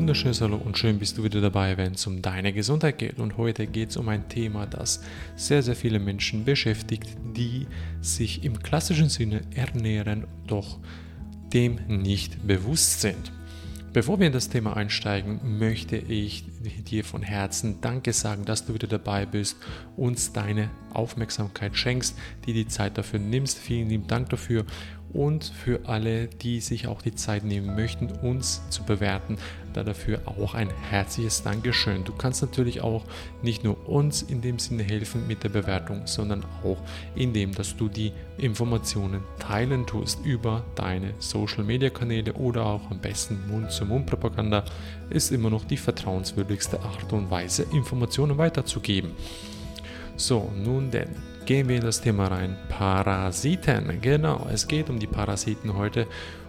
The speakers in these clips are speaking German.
wunderschönes Hallo und schön bist du wieder dabei, wenn es um deine Gesundheit geht. Und heute geht es um ein Thema, das sehr, sehr viele Menschen beschäftigt, die sich im klassischen Sinne ernähren, doch dem nicht bewusst sind. Bevor wir in das Thema einsteigen, möchte ich dir von Herzen Danke sagen, dass du wieder dabei bist, uns deine Aufmerksamkeit schenkst, die die Zeit dafür nimmst. Vielen lieben Dank dafür und für alle, die sich auch die Zeit nehmen möchten, uns zu bewerten. Da dafür auch ein herzliches Dankeschön. Du kannst natürlich auch nicht nur uns in dem Sinne helfen mit der Bewertung, sondern auch indem, dass du die Informationen teilen tust über deine Social Media Kanäle oder auch am besten Mund-zu-Mund-Propaganda ist immer noch die vertrauenswürdigste Art und Weise, Informationen weiterzugeben. So, nun denn, gehen wir in das Thema rein. Parasiten. Genau, es geht um die Parasiten heute.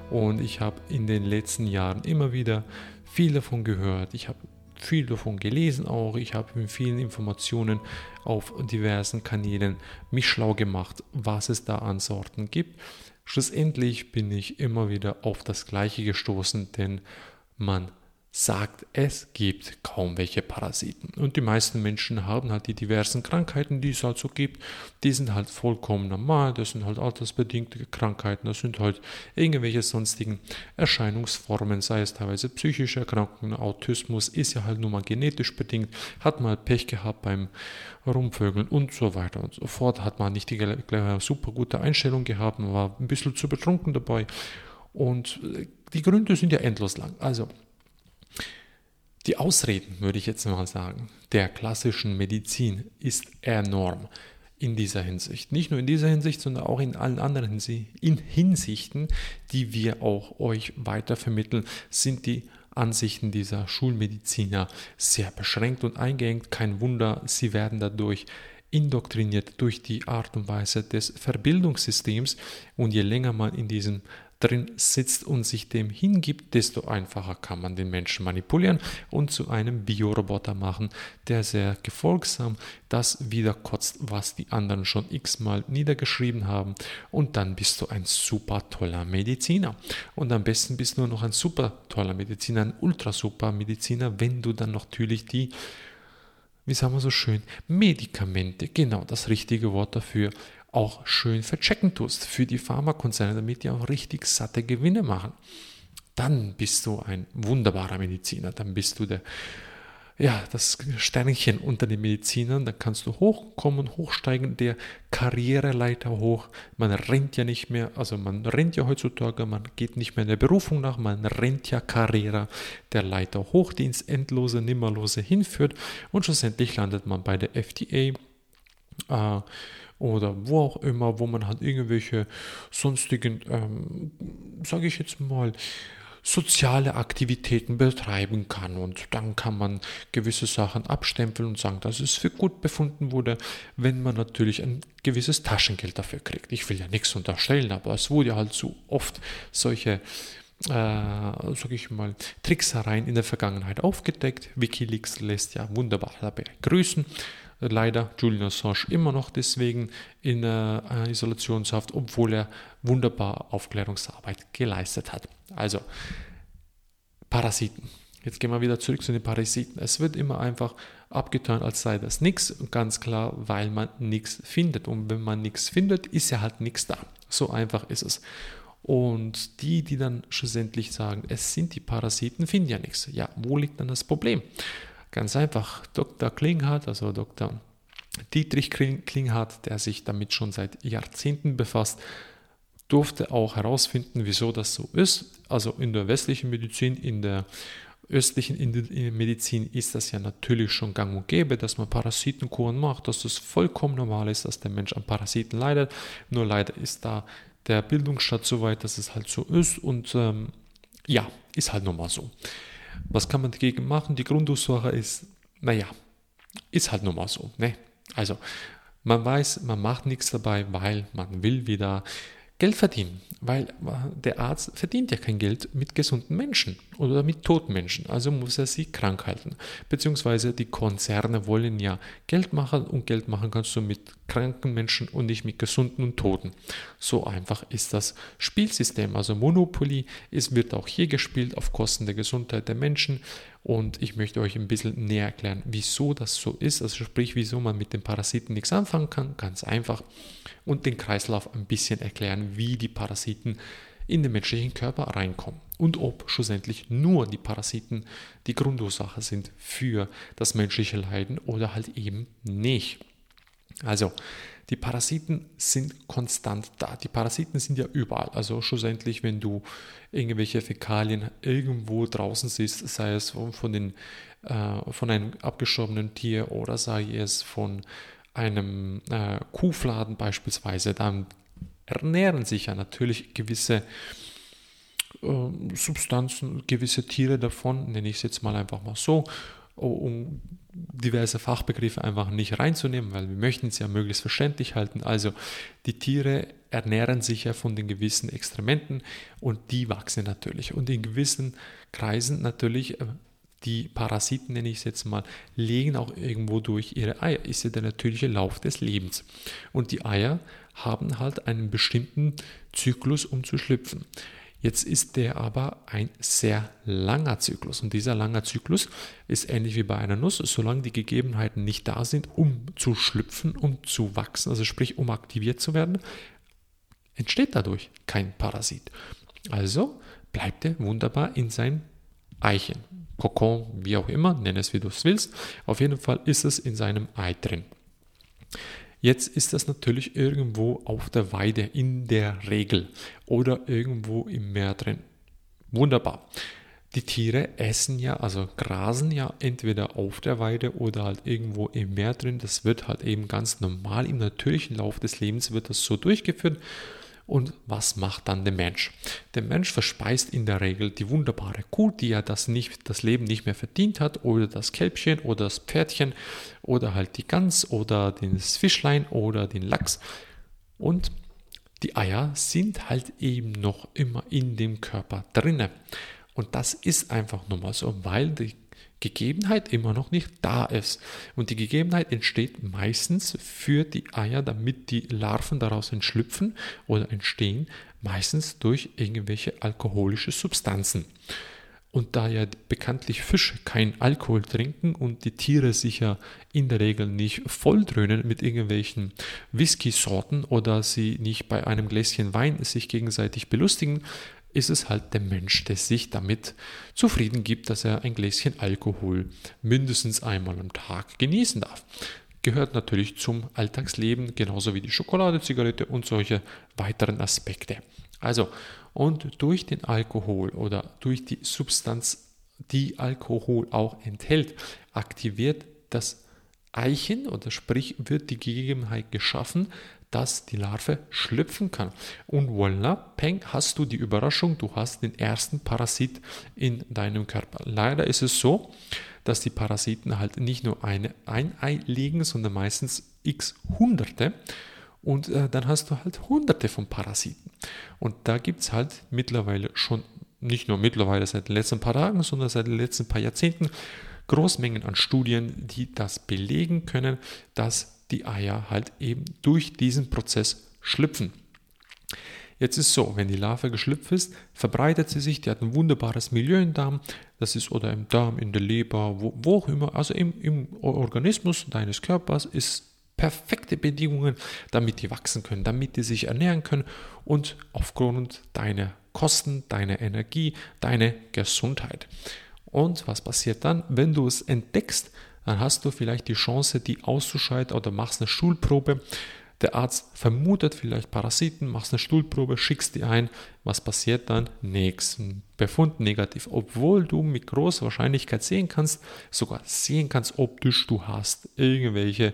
Und ich habe in den letzten Jahren immer wieder viel davon gehört. Ich habe viel davon gelesen auch. Ich habe mit vielen Informationen auf diversen Kanälen mich schlau gemacht, was es da an Sorten gibt. Schlussendlich bin ich immer wieder auf das Gleiche gestoßen, denn man sagt, es gibt kaum welche Parasiten. Und die meisten Menschen haben halt die diversen Krankheiten, die es halt so gibt. Die sind halt vollkommen normal. Das sind halt altersbedingte Krankheiten. Das sind halt irgendwelche sonstigen Erscheinungsformen, sei es teilweise psychische Erkrankungen. Autismus ist ja halt nur mal genetisch bedingt. Hat man halt Pech gehabt beim Rumvögeln und so weiter und so fort. Hat man nicht die super gute Einstellung gehabt. Man war ein bisschen zu betrunken dabei. Und die Gründe sind ja endlos lang. Also, die Ausreden, würde ich jetzt mal sagen, der klassischen Medizin ist enorm in dieser Hinsicht. Nicht nur in dieser Hinsicht, sondern auch in allen anderen Hinsichten, die wir auch euch weiter vermitteln, sind die Ansichten dieser Schulmediziner sehr beschränkt und eingeengt. Kein Wunder, sie werden dadurch indoktriniert durch die Art und Weise des Verbildungssystems und je länger man in diesem drin sitzt und sich dem hingibt, desto einfacher kann man den Menschen manipulieren und zu einem Bioroboter machen, der sehr gefolgsam das wiederkotzt, was die anderen schon x-mal niedergeschrieben haben. Und dann bist du ein super toller Mediziner. Und am besten bist du nur noch ein super toller Mediziner, ein ultra super Mediziner, wenn du dann natürlich die wie sagen wir so schön, Medikamente, genau das richtige Wort dafür, auch schön verchecken tust für die Pharmakonzerne, damit die auch richtig satte Gewinne machen. Dann bist du ein wunderbarer Mediziner, dann bist du der, ja, das Sternchen unter den Medizinern, dann kannst du hochkommen, hochsteigen, der Karriereleiter hoch. Man rennt ja nicht mehr, also man rennt ja heutzutage, man geht nicht mehr in der Berufung nach, man rennt ja Karriere, der Leiter hoch, die ins Endlose, Nimmerlose hinführt und schlussendlich landet man bei der FDA. Äh, oder wo auch immer, wo man halt irgendwelche sonstigen, ähm, sage ich jetzt mal, soziale Aktivitäten betreiben kann. Und dann kann man gewisse Sachen abstempeln und sagen, dass es für gut befunden wurde, wenn man natürlich ein gewisses Taschengeld dafür kriegt. Ich will ja nichts unterstellen, aber es wurde halt so oft solche äh, sage ich mal, Tricksereien in der Vergangenheit aufgedeckt. Wikileaks lässt ja wunderbar dabei grüßen leider Julian Assange immer noch deswegen in äh, Isolationshaft, obwohl er wunderbar Aufklärungsarbeit geleistet hat. Also, Parasiten. Jetzt gehen wir wieder zurück zu den Parasiten. Es wird immer einfach abgetan, als sei das nichts. Ganz klar, weil man nichts findet. Und wenn man nichts findet, ist ja halt nichts da. So einfach ist es. Und die, die dann schlussendlich sagen, es sind die Parasiten, finden ja nichts. Ja, wo liegt dann das Problem? Ganz einfach, Dr. Klinghardt, also Dr. Dietrich Klinghardt, der sich damit schon seit Jahrzehnten befasst, durfte auch herausfinden, wieso das so ist. Also in der westlichen Medizin, in der östlichen Medizin ist das ja natürlich schon gang und gäbe, dass man Parasitenkuren macht, dass es vollkommen normal ist, dass der Mensch an Parasiten leidet. Nur leider ist da der Bildungsstand so weit, dass es halt so ist und ähm, ja, ist halt nun mal so. Was kann man dagegen machen? Die Grundursache ist, naja, ist halt nun mal so. Ne? Also, man weiß, man macht nichts dabei, weil man will wieder Geld verdienen, weil der Arzt verdient ja kein Geld mit gesunden Menschen oder mit toten Menschen, also muss er sie krank halten. Beziehungsweise die Konzerne wollen ja Geld machen und Geld machen kannst du mit kranken Menschen und nicht mit gesunden und toten. So einfach ist das Spielsystem. Also Monopoly ist, wird auch hier gespielt auf Kosten der Gesundheit der Menschen und ich möchte euch ein bisschen näher erklären, wieso das so ist, also sprich, wieso man mit den Parasiten nichts anfangen kann, ganz einfach und den Kreislauf ein bisschen erklären, wie die Parasiten in den menschlichen Körper reinkommen und ob schlussendlich nur die Parasiten die Grundursache sind für das menschliche Leiden oder halt eben nicht. Also, die Parasiten sind konstant da. Die Parasiten sind ja überall. Also schlussendlich, wenn du irgendwelche Fäkalien irgendwo draußen siehst, sei es von, den, äh, von einem abgestorbenen Tier oder sei es von einem äh, Kuhfladen beispielsweise, dann ernähren sich ja natürlich gewisse äh, Substanzen, gewisse Tiere davon, nenne ich es jetzt mal einfach mal so, um diverse Fachbegriffe einfach nicht reinzunehmen, weil wir möchten es ja möglichst verständlich halten. Also die Tiere ernähren sich ja von den gewissen Extrementen und die wachsen natürlich. Und in gewissen Kreisen natürlich äh, die Parasiten, nenne ich es jetzt mal, legen auch irgendwo durch ihre Eier. Ist ja der natürliche Lauf des Lebens. Und die Eier haben halt einen bestimmten Zyklus, um zu schlüpfen. Jetzt ist der aber ein sehr langer Zyklus. Und dieser lange Zyklus ist ähnlich wie bei einer Nuss, solange die Gegebenheiten nicht da sind, um zu schlüpfen, um zu wachsen, also sprich, um aktiviert zu werden, entsteht dadurch kein Parasit. Also bleibt er wunderbar in seinem Eichen. Kokon, wie auch immer, nenn es wie du es willst. Auf jeden Fall ist es in seinem Ei drin. Jetzt ist das natürlich irgendwo auf der Weide in der Regel oder irgendwo im Meer drin. Wunderbar. Die Tiere essen ja, also grasen ja entweder auf der Weide oder halt irgendwo im Meer drin. Das wird halt eben ganz normal im natürlichen Lauf des Lebens wird das so durchgeführt. Und was macht dann der Mensch? Der Mensch verspeist in der Regel die wunderbare Kuh, die ja das, nicht, das Leben nicht mehr verdient hat, oder das Kälbchen oder das Pferdchen oder halt die Gans oder das Fischlein oder den Lachs. Und die Eier sind halt eben noch immer in dem Körper drinne. Und das ist einfach nur mal so, weil die Gegebenheit immer noch nicht da ist. Und die Gegebenheit entsteht meistens für die Eier, damit die Larven daraus entschlüpfen oder entstehen, meistens durch irgendwelche alkoholische Substanzen. Und da ja bekanntlich Fische kein Alkohol trinken und die Tiere sich ja in der Regel nicht volldröhnen mit irgendwelchen Whisky-Sorten oder sie nicht bei einem Gläschen Wein sich gegenseitig belustigen, ist es halt der Mensch, der sich damit zufrieden gibt, dass er ein Gläschen Alkohol mindestens einmal am Tag genießen darf. Gehört natürlich zum Alltagsleben, genauso wie die Schokolade, Zigarette und solche weiteren Aspekte. Also, und durch den Alkohol oder durch die Substanz, die Alkohol auch enthält, aktiviert das Eichen oder sprich wird die Gegebenheit geschaffen, dass die Larve schlüpfen kann. Und voilà, peng, hast du die Überraschung, du hast den ersten Parasit in deinem Körper. Leider ist es so, dass die Parasiten halt nicht nur eine, ein Ei legen, sondern meistens x Hunderte. Und äh, dann hast du halt Hunderte von Parasiten. Und da gibt es halt mittlerweile schon, nicht nur mittlerweile seit den letzten paar Tagen, sondern seit den letzten paar Jahrzehnten, Großmengen an Studien, die das belegen können, dass die Eier halt eben durch diesen Prozess schlüpfen. Jetzt ist so, wenn die Larve geschlüpft ist, verbreitet sie sich, die hat ein wunderbares Milieu im Darm, das ist oder im Darm, in der Leber, wo, wo auch immer, also im, im Organismus deines Körpers ist perfekte Bedingungen, damit die wachsen können, damit die sich ernähren können und aufgrund deiner Kosten, deiner Energie, deiner Gesundheit. Und was passiert dann, wenn du es entdeckst? Dann hast du vielleicht die Chance, die auszuschalten oder machst eine Stuhlprobe. Der Arzt vermutet vielleicht Parasiten, machst eine Stuhlprobe, schickst die ein. Was passiert dann? Nichts. Befund negativ. Obwohl du mit großer Wahrscheinlichkeit sehen kannst, sogar sehen kannst optisch, du hast irgendwelche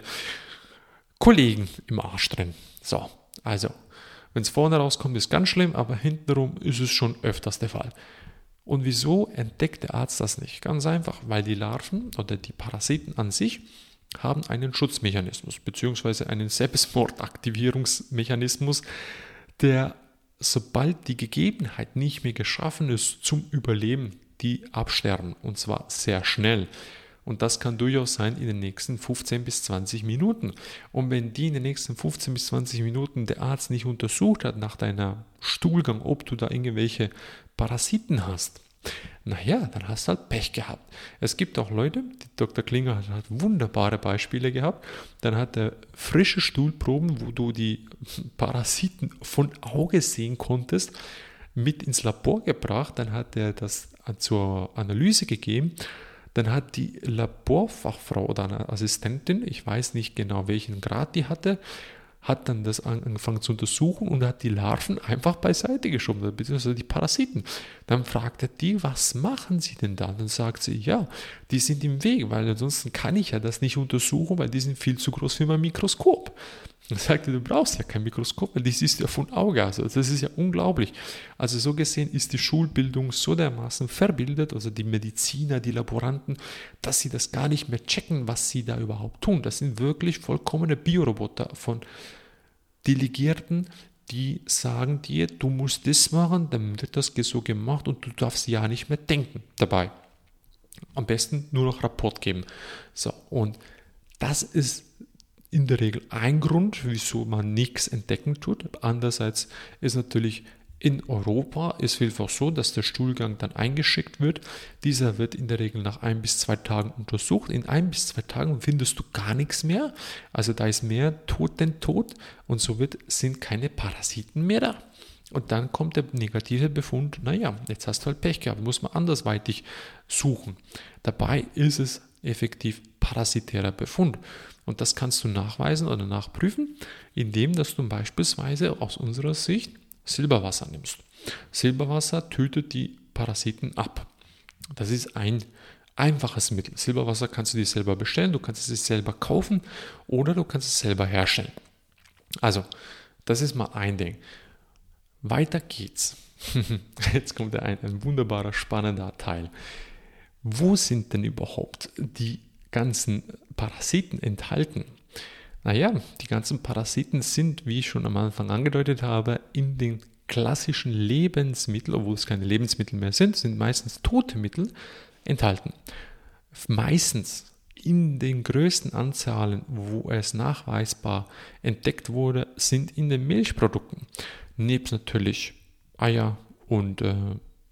Kollegen im Arsch drin. So, also, wenn es vorne rauskommt, ist ganz schlimm, aber hintenrum ist es schon öfters der Fall. Und wieso entdeckt der Arzt das nicht? Ganz einfach, weil die Larven oder die Parasiten an sich haben einen Schutzmechanismus bzw. einen Selbstmordaktivierungsmechanismus, der sobald die Gegebenheit nicht mehr geschaffen ist zum Überleben, die absterben und zwar sehr schnell. Und das kann durchaus sein in den nächsten 15 bis 20 Minuten. Und wenn die in den nächsten 15 bis 20 Minuten der Arzt nicht untersucht hat nach deiner Stuhlgang, ob du da irgendwelche Parasiten hast, naja, dann hast du halt Pech gehabt. Es gibt auch Leute, Dr. Klinger hat, hat wunderbare Beispiele gehabt. Dann hat er frische Stuhlproben, wo du die Parasiten von Auge sehen konntest, mit ins Labor gebracht. Dann hat er das zur Analyse gegeben dann hat die Laborfachfrau oder eine Assistentin, ich weiß nicht genau welchen Grad die hatte, hat dann das angefangen zu untersuchen und hat die Larven einfach beiseite geschoben, beziehungsweise die Parasiten. Dann fragt er die, was machen sie denn da? Dann sagt sie, ja, die sind im Weg, weil ansonsten kann ich ja das nicht untersuchen, weil die sind viel zu groß für mein Mikroskop. Dann sagt er, du brauchst ja kein Mikroskop, weil das ist ja von Auge. Also das ist ja unglaublich. Also so gesehen ist die Schulbildung so dermaßen verbildet, also die Mediziner, die Laboranten, dass sie das gar nicht mehr checken, was sie da überhaupt tun. Das sind wirklich vollkommene Bioroboter von Delegierten, die sagen dir, du musst das machen, dann wird das so gemacht und du darfst ja nicht mehr denken dabei. Am besten nur noch Rapport geben. So, und das ist in der Regel ein Grund, wieso man nichts entdecken tut. Andererseits ist natürlich in Europa ist vielfach so, dass der Stuhlgang dann eingeschickt wird. Dieser wird in der Regel nach ein bis zwei Tagen untersucht. In ein bis zwei Tagen findest du gar nichts mehr. Also da ist mehr tot denn tot und somit sind keine Parasiten mehr da. Und dann kommt der negative Befund, naja, jetzt hast du halt Pech gehabt, muss man andersweitig suchen. Dabei ist es effektiv parasitärer Befund. Und das kannst du nachweisen oder nachprüfen, indem dass du beispielsweise aus unserer Sicht Silberwasser nimmst. Silberwasser tötet die Parasiten ab. Das ist ein einfaches Mittel. Silberwasser kannst du dir selber bestellen, du kannst es selber kaufen oder du kannst es selber herstellen. Also, das ist mal ein Ding. Weiter geht's. Jetzt kommt ein, ein wunderbarer, spannender Teil. Wo sind denn überhaupt die ganzen Parasiten enthalten? Naja, die ganzen Parasiten sind, wie ich schon am Anfang angedeutet habe, in den klassischen Lebensmitteln, obwohl es keine Lebensmittel mehr sind, sind meistens tote Mittel enthalten. Meistens in den größten Anzahlen, wo es nachweisbar entdeckt wurde, sind in den Milchprodukten. Nebst natürlich Eier und äh,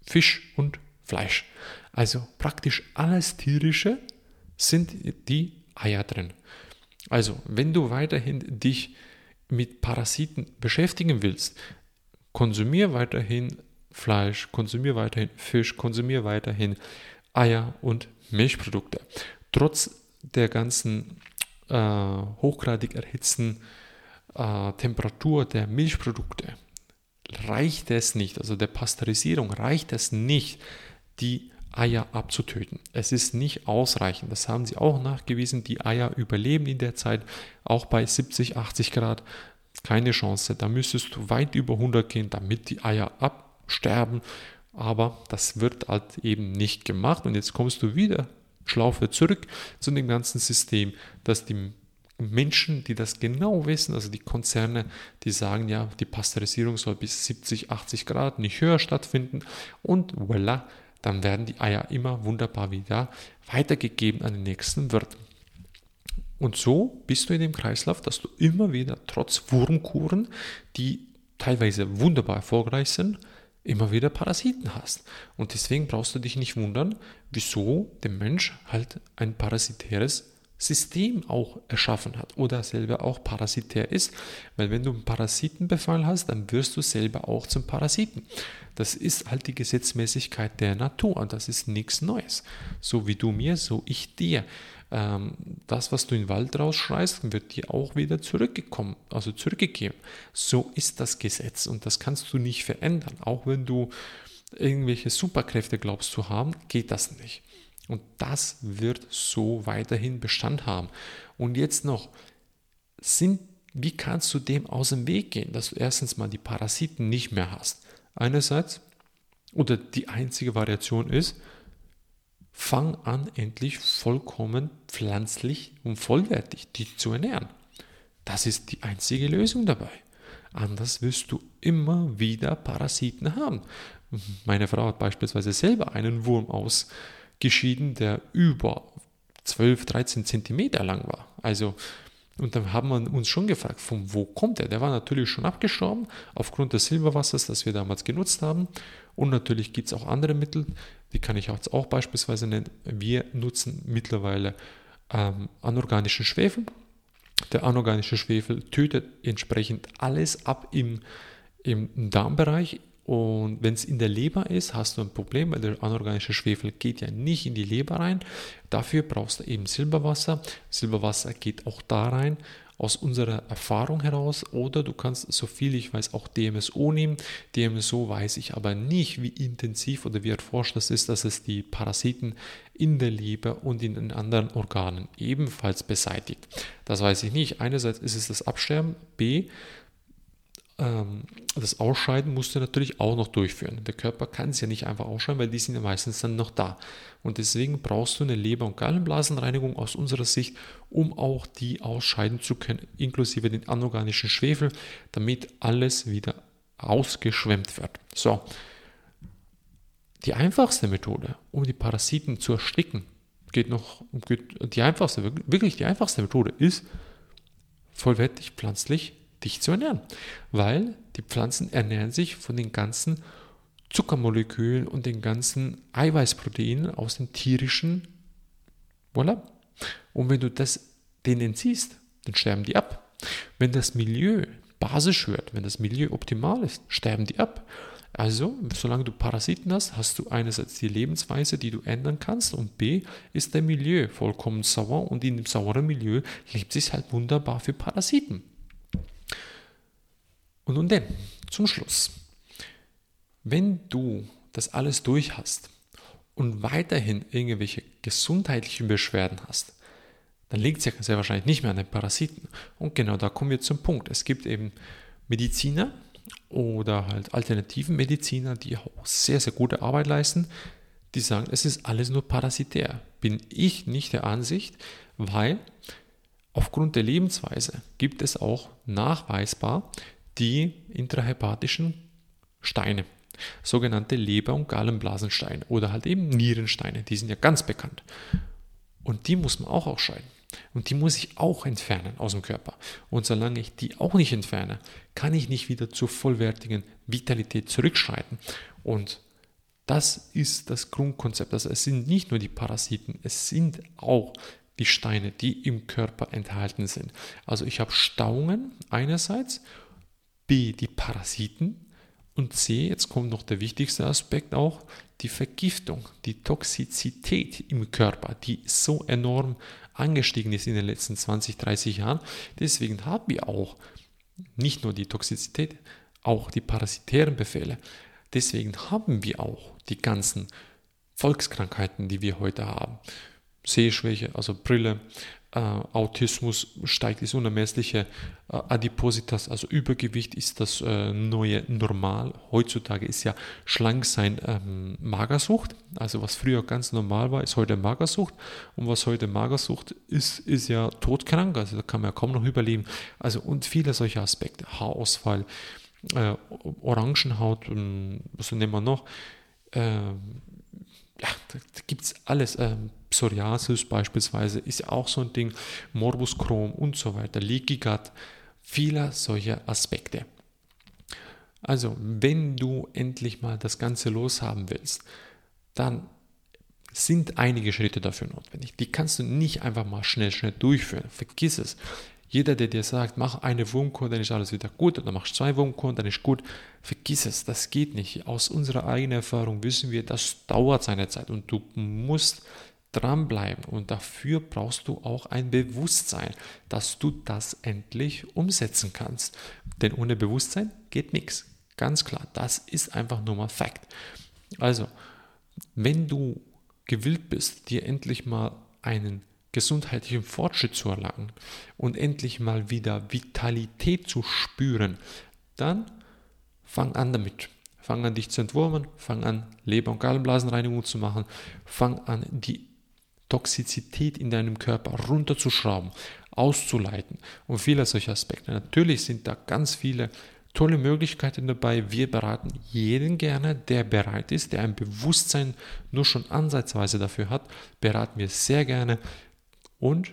Fisch und Fleisch. Also praktisch alles tierische sind die Eier drin. Also, wenn du weiterhin dich mit Parasiten beschäftigen willst, konsumier weiterhin Fleisch, konsumier weiterhin Fisch, konsumier weiterhin Eier und Milchprodukte. Trotz der ganzen äh, hochgradig erhitzten äh, Temperatur der Milchprodukte reicht es nicht, also der Pasteurisierung reicht es nicht, die Eier abzutöten. Es ist nicht ausreichend. Das haben sie auch nachgewiesen. Die Eier überleben in der Zeit auch bei 70, 80 Grad. Keine Chance. Da müsstest du weit über 100 gehen, damit die Eier absterben. Aber das wird halt eben nicht gemacht. Und jetzt kommst du wieder Schlaufe zurück zu dem ganzen System, dass die Menschen, die das genau wissen, also die Konzerne, die sagen ja, die Pasteurisierung soll bis 70, 80 Grad nicht höher stattfinden und voilà, dann werden die Eier immer wunderbar wieder weitergegeben an den nächsten Wirt. Und so bist du in dem Kreislauf, dass du immer wieder trotz Wurmkuren, die teilweise wunderbar erfolgreich sind, immer wieder Parasiten hast. Und deswegen brauchst du dich nicht wundern, wieso der Mensch halt ein parasitäres System auch erschaffen hat oder selber auch parasitär ist. Weil wenn du einen Parasitenbefall hast, dann wirst du selber auch zum Parasiten. Das ist halt die Gesetzmäßigkeit der Natur und das ist nichts Neues. So wie du mir, so ich dir. Ähm, das, was du in den Wald rausschreist, wird dir auch wieder zurückgekommen, also zurückgegeben. So ist das Gesetz und das kannst du nicht verändern. Auch wenn du irgendwelche Superkräfte glaubst zu haben, geht das nicht. Und das wird so weiterhin Bestand haben. Und jetzt noch, sind, wie kannst du dem aus dem Weg gehen, dass du erstens mal die Parasiten nicht mehr hast? Einerseits, oder die einzige Variation ist, fang an, endlich vollkommen pflanzlich und vollwertig dich zu ernähren. Das ist die einzige Lösung dabei. Anders wirst du immer wieder Parasiten haben. Meine Frau hat beispielsweise selber einen Wurm ausgeschieden, der über 12, 13 Zentimeter lang war. Also, und dann haben wir uns schon gefragt, von wo kommt er? Der war natürlich schon abgestorben aufgrund des Silberwassers, das wir damals genutzt haben. Und natürlich gibt es auch andere Mittel, die kann ich jetzt auch beispielsweise nennen. Wir nutzen mittlerweile ähm, anorganischen Schwefel. Der anorganische Schwefel tötet entsprechend alles ab im, im Darmbereich. Und wenn es in der Leber ist, hast du ein Problem, weil der anorganische Schwefel geht ja nicht in die Leber rein. Dafür brauchst du eben Silberwasser. Silberwasser geht auch da rein aus unserer Erfahrung heraus oder du kannst, so viel ich weiß, auch DMSO nehmen. DMSO weiß ich aber nicht, wie intensiv oder wie erforscht das ist, dass es die Parasiten in der Leber und in den anderen Organen ebenfalls beseitigt. Das weiß ich nicht. Einerseits ist es das Absterben, B, ähm, das Ausscheiden musst du natürlich auch noch durchführen. Der Körper kann es ja nicht einfach ausscheiden, weil die sind ja meistens dann noch da. Und deswegen brauchst du eine Leber- und Gallenblasenreinigung aus unserer Sicht, um auch die ausscheiden zu können, inklusive den anorganischen Schwefel, damit alles wieder ausgeschwemmt wird. So, die einfachste Methode, um die Parasiten zu ersticken, geht noch, geht, die einfachste, wirklich die einfachste Methode ist vollwertig pflanzlich dich zu ernähren, weil die Pflanzen ernähren sich von den ganzen Zuckermolekülen und den ganzen Eiweißproteinen aus den tierischen. Voilà. Und wenn du das denen entziehst, dann sterben die ab. Wenn das Milieu basisch wird, wenn das Milieu optimal ist, sterben die ab. Also, solange du Parasiten hast, hast du einerseits die Lebensweise, die du ändern kannst, und B ist der Milieu vollkommen sauer und in dem sauren Milieu lebt es halt wunderbar für Parasiten. Und nun denn, zum Schluss. Wenn du das alles durch hast und weiterhin irgendwelche gesundheitlichen Beschwerden hast, dann liegt es ja sehr wahrscheinlich nicht mehr an den Parasiten. Und genau da kommen wir zum Punkt. Es gibt eben Mediziner oder halt alternativen Mediziner, die auch sehr, sehr gute Arbeit leisten, die sagen, es ist alles nur parasitär. Bin ich nicht der Ansicht, weil aufgrund der Lebensweise gibt es auch nachweisbar die intrahepatischen Steine, sogenannte Leber- und Gallenblasensteine oder halt eben Nierensteine, die sind ja ganz bekannt. Und die muss man auch ausscheiden. Und die muss ich auch entfernen aus dem Körper. Und solange ich die auch nicht entferne, kann ich nicht wieder zur vollwertigen Vitalität zurückschreiten. Und das ist das Grundkonzept. Also es sind nicht nur die Parasiten, es sind auch die Steine, die im Körper enthalten sind. Also ich habe Stauungen einerseits B, die Parasiten und C, jetzt kommt noch der wichtigste Aspekt auch, die Vergiftung, die Toxizität im Körper, die so enorm angestiegen ist in den letzten 20, 30 Jahren. Deswegen haben wir auch nicht nur die Toxizität, auch die parasitären Befehle. Deswegen haben wir auch die ganzen Volkskrankheiten, die wir heute haben. Sehschwäche, also Brille, äh, Autismus steigt, ist unermessliche äh, Adipositas, also Übergewicht ist das äh, neue Normal. Heutzutage ist ja Schlanksein ähm, Magersucht, also was früher ganz normal war, ist heute Magersucht und was heute Magersucht ist, ist ja todkrank, also da kann man ja kaum noch überleben. Also und viele solche Aspekte, Haarausfall, äh, Orangenhaut, ähm, was nehmen wir noch? Ja, da, gibt es alles. Ähm, Psoriasis beispielsweise ist auch so ein Ding, Morbus Crohn und so weiter, Leaky Gut, viele solche Aspekte. Also, wenn du endlich mal das Ganze loshaben willst, dann sind einige Schritte dafür notwendig. Die kannst du nicht einfach mal schnell, schnell durchführen. Vergiss es. Jeder, der dir sagt, mach eine Wurmkur, dann ist alles wieder gut, oder mach zwei Wurmkuren, dann ist gut, vergiss es, das geht nicht. Aus unserer eigenen Erfahrung wissen wir, das dauert seine Zeit und du musst dranbleiben und dafür brauchst du auch ein Bewusstsein, dass du das endlich umsetzen kannst. Denn ohne Bewusstsein geht nichts. Ganz klar, das ist einfach nur mal Fakt. Also, wenn du gewillt bist, dir endlich mal einen gesundheitlichen Fortschritt zu erlangen und endlich mal wieder Vitalität zu spüren, dann fang an damit. Fang an, dich zu entwurmen, fang an, Leber- und Gallenblasenreinigung zu machen, fang an, die Toxizität in deinem Körper runterzuschrauben, auszuleiten und viele solche Aspekte. Natürlich sind da ganz viele tolle Möglichkeiten dabei. Wir beraten jeden gerne, der bereit ist, der ein Bewusstsein nur schon ansatzweise dafür hat, beraten wir sehr gerne und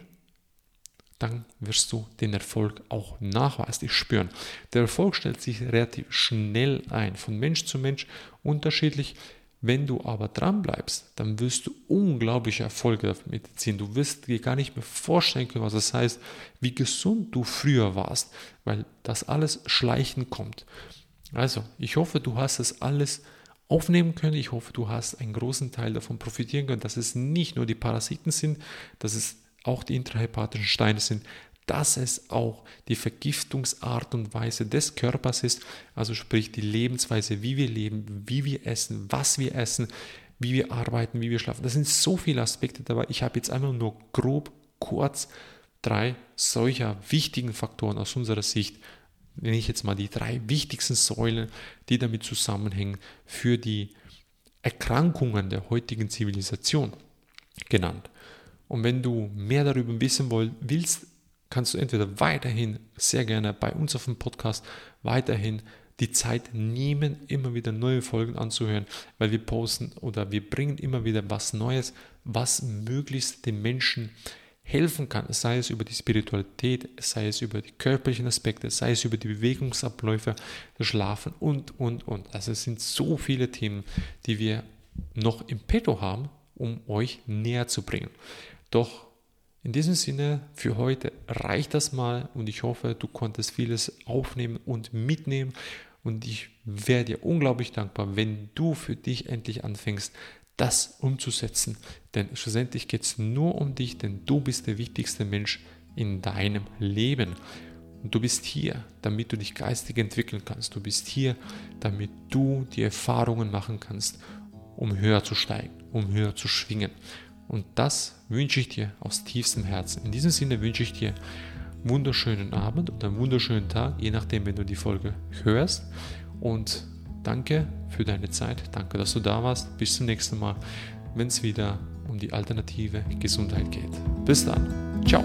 dann wirst du den Erfolg auch nachweislich spüren. Der Erfolg stellt sich relativ schnell ein, von Mensch zu Mensch unterschiedlich. Wenn du aber dran bleibst, dann wirst du unglaubliche Erfolge damit ziehen. Du wirst dir gar nicht mehr vorstellen können, was das heißt, wie gesund du früher warst, weil das alles schleichend kommt. Also, ich hoffe, du hast das alles aufnehmen können. Ich hoffe, du hast einen großen Teil davon profitieren können, dass es nicht nur die Parasiten sind, dass es auch die intrahepatischen Steine sind, dass es auch die Vergiftungsart und Weise des Körpers ist, also sprich die Lebensweise, wie wir leben, wie wir essen, was wir essen, wie wir arbeiten, wie wir schlafen. Das sind so viele Aspekte dabei. Ich habe jetzt einmal nur grob, kurz drei solcher wichtigen Faktoren aus unserer Sicht, nenne ich jetzt mal die drei wichtigsten Säulen, die damit zusammenhängen für die Erkrankungen der heutigen Zivilisation genannt. Und wenn du mehr darüber wissen willst, kannst du entweder weiterhin sehr gerne bei uns auf dem Podcast weiterhin die Zeit nehmen, immer wieder neue Folgen anzuhören, weil wir posten oder wir bringen immer wieder was Neues, was möglichst den Menschen helfen kann, sei es über die Spiritualität, sei es über die körperlichen Aspekte, sei es über die Bewegungsabläufe, das Schlafen und, und, und. Also es sind so viele Themen, die wir noch im Petto haben, um euch näher zu bringen. Doch in diesem Sinne, für heute reicht das mal und ich hoffe, du konntest vieles aufnehmen und mitnehmen. Und ich wäre dir unglaublich dankbar, wenn du für dich endlich anfängst, das umzusetzen. Denn schlussendlich geht es nur um dich, denn du bist der wichtigste Mensch in deinem Leben. Und du bist hier, damit du dich geistig entwickeln kannst. Du bist hier, damit du die Erfahrungen machen kannst, um höher zu steigen, um höher zu schwingen. Und das wünsche ich dir aus tiefstem Herzen. In diesem Sinne wünsche ich dir einen wunderschönen Abend oder einen wunderschönen Tag, je nachdem, wenn du die Folge hörst. Und danke für deine Zeit. Danke, dass du da warst. Bis zum nächsten Mal, wenn es wieder um die alternative Gesundheit geht. Bis dann. Ciao.